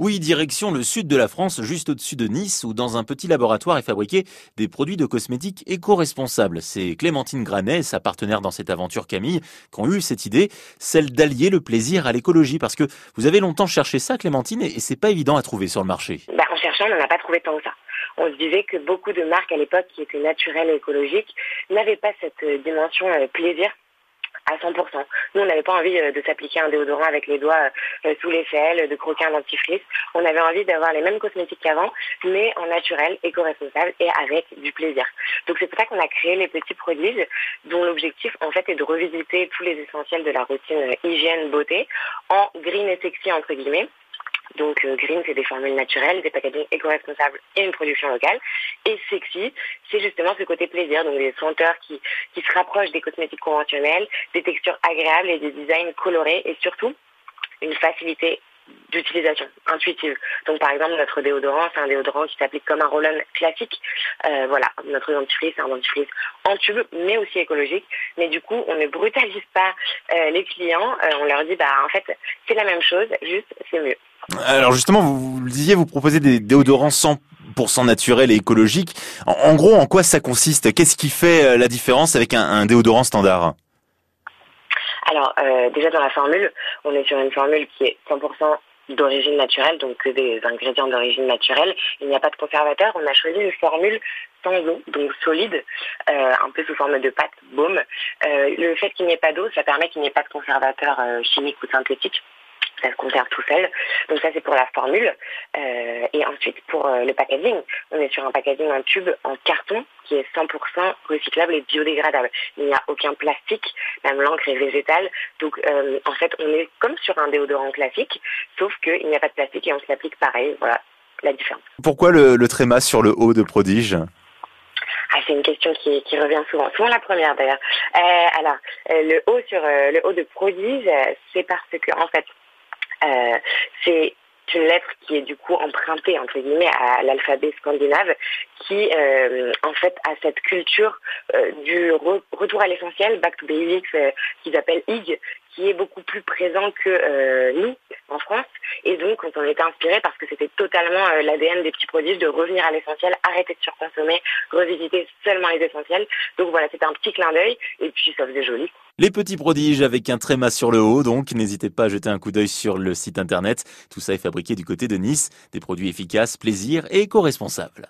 Oui, direction le sud de la France, juste au-dessus de Nice, où dans un petit laboratoire est fabriqué des produits de cosmétiques éco-responsables. C'est Clémentine Granet sa partenaire dans cette aventure Camille qui ont eu cette idée, celle d'allier le plaisir à l'écologie. Parce que vous avez longtemps cherché ça, Clémentine, et c'est pas évident à trouver sur le marché. Bah, en cherchant, on n'en a pas trouvé tant que ça. On se disait que beaucoup de marques à l'époque qui étaient naturelles et écologiques n'avaient pas cette euh, dimension euh, plaisir à 100%. Nous, on n'avait pas envie euh, de s'appliquer un déodorant avec les doigts euh, sous les selles, de croquer un dentifrice. On avait envie d'avoir les mêmes cosmétiques qu'avant, mais en naturel, éco-responsable et avec du plaisir. Donc c'est pour ça qu'on a créé les petits produits dont l'objectif en fait est de revisiter tous les essentiels de la routine euh, hygiène beauté en green et sexy entre guillemets donc green, c'est des formules naturelles, des packaging éco-responsables et une production locale. Et sexy, c'est justement ce côté plaisir, donc des senteurs qui, qui se rapprochent des cosmétiques conventionnels, des textures agréables et des designs colorés et surtout une facilité d'utilisation intuitive. Donc par exemple notre déodorant, c'est un déodorant qui s'applique comme un roll-on classique. Euh, voilà, notre dentifrice, c'est un dentifrice en tube, mais aussi écologique. Mais du coup, on ne brutalise pas euh, les clients. on leur dit bah en fait c'est la même chose, juste c'est mieux. Alors justement, vous, le disiez, vous proposez des déodorants 100% naturels et écologiques. En, gros, en quoi ça consiste? Qu'est-ce qui fait euh, la différence avec un, déodorant standard? Alors euh, déjà dans la formule, on est sur une formule qui est 100% d'origine naturelle, donc que des ingrédients d'origine naturelle. Il n'y a pas de conservateur. On a choisi une formule sans eau, donc solide, euh, un peu sous forme de pâte, baume. le fait qu'il n'y ait pas d'eau, ça permet qu'il n'y ait pas de conservateur chimique ou synthétique ça se conserve tout seul. Donc ça c'est pour la formule. Et ensuite pour euh, le packaging, on est sur un packaging en tube en carton qui est 100% recyclable et biodégradable. Il n'y a aucun plastique, même l'encre est végétale. Donc euh, en fait on est comme sur un déodorant classique, sauf qu'il n'y a pas de plastique et on se l'applique pareil. Voilà la différence. Pourquoi le, le tréma sur le haut de Prodige? Ah, c'est une question qui, qui, revient souvent, souvent la première d'ailleurs. Euh, alors, le haut sur le haut de prodige, c'est parce que en fait, c'est lettre qui est du coup empruntée entre guillemets à l'alphabet scandinave qui euh, en fait a cette culture euh, du retour à l'essentiel back to basics qu'ils appellent IG qui est beaucoup plus présent que nous en France et donc on était inspiré parce que c'était totalement l'ADN des petits produits de revenir à l'essentiel arrêter de surconsommer revisiter seulement les essentiels. Donc voilà c'était un petit clin d'œil. Et puis ça faisait joli. Les petits prodiges avec un tréma sur le haut, donc. N'hésitez pas à jeter un coup d'œil sur le site internet. Tout ça est fabriqué du côté de Nice, des produits efficaces, plaisir et éco-responsables.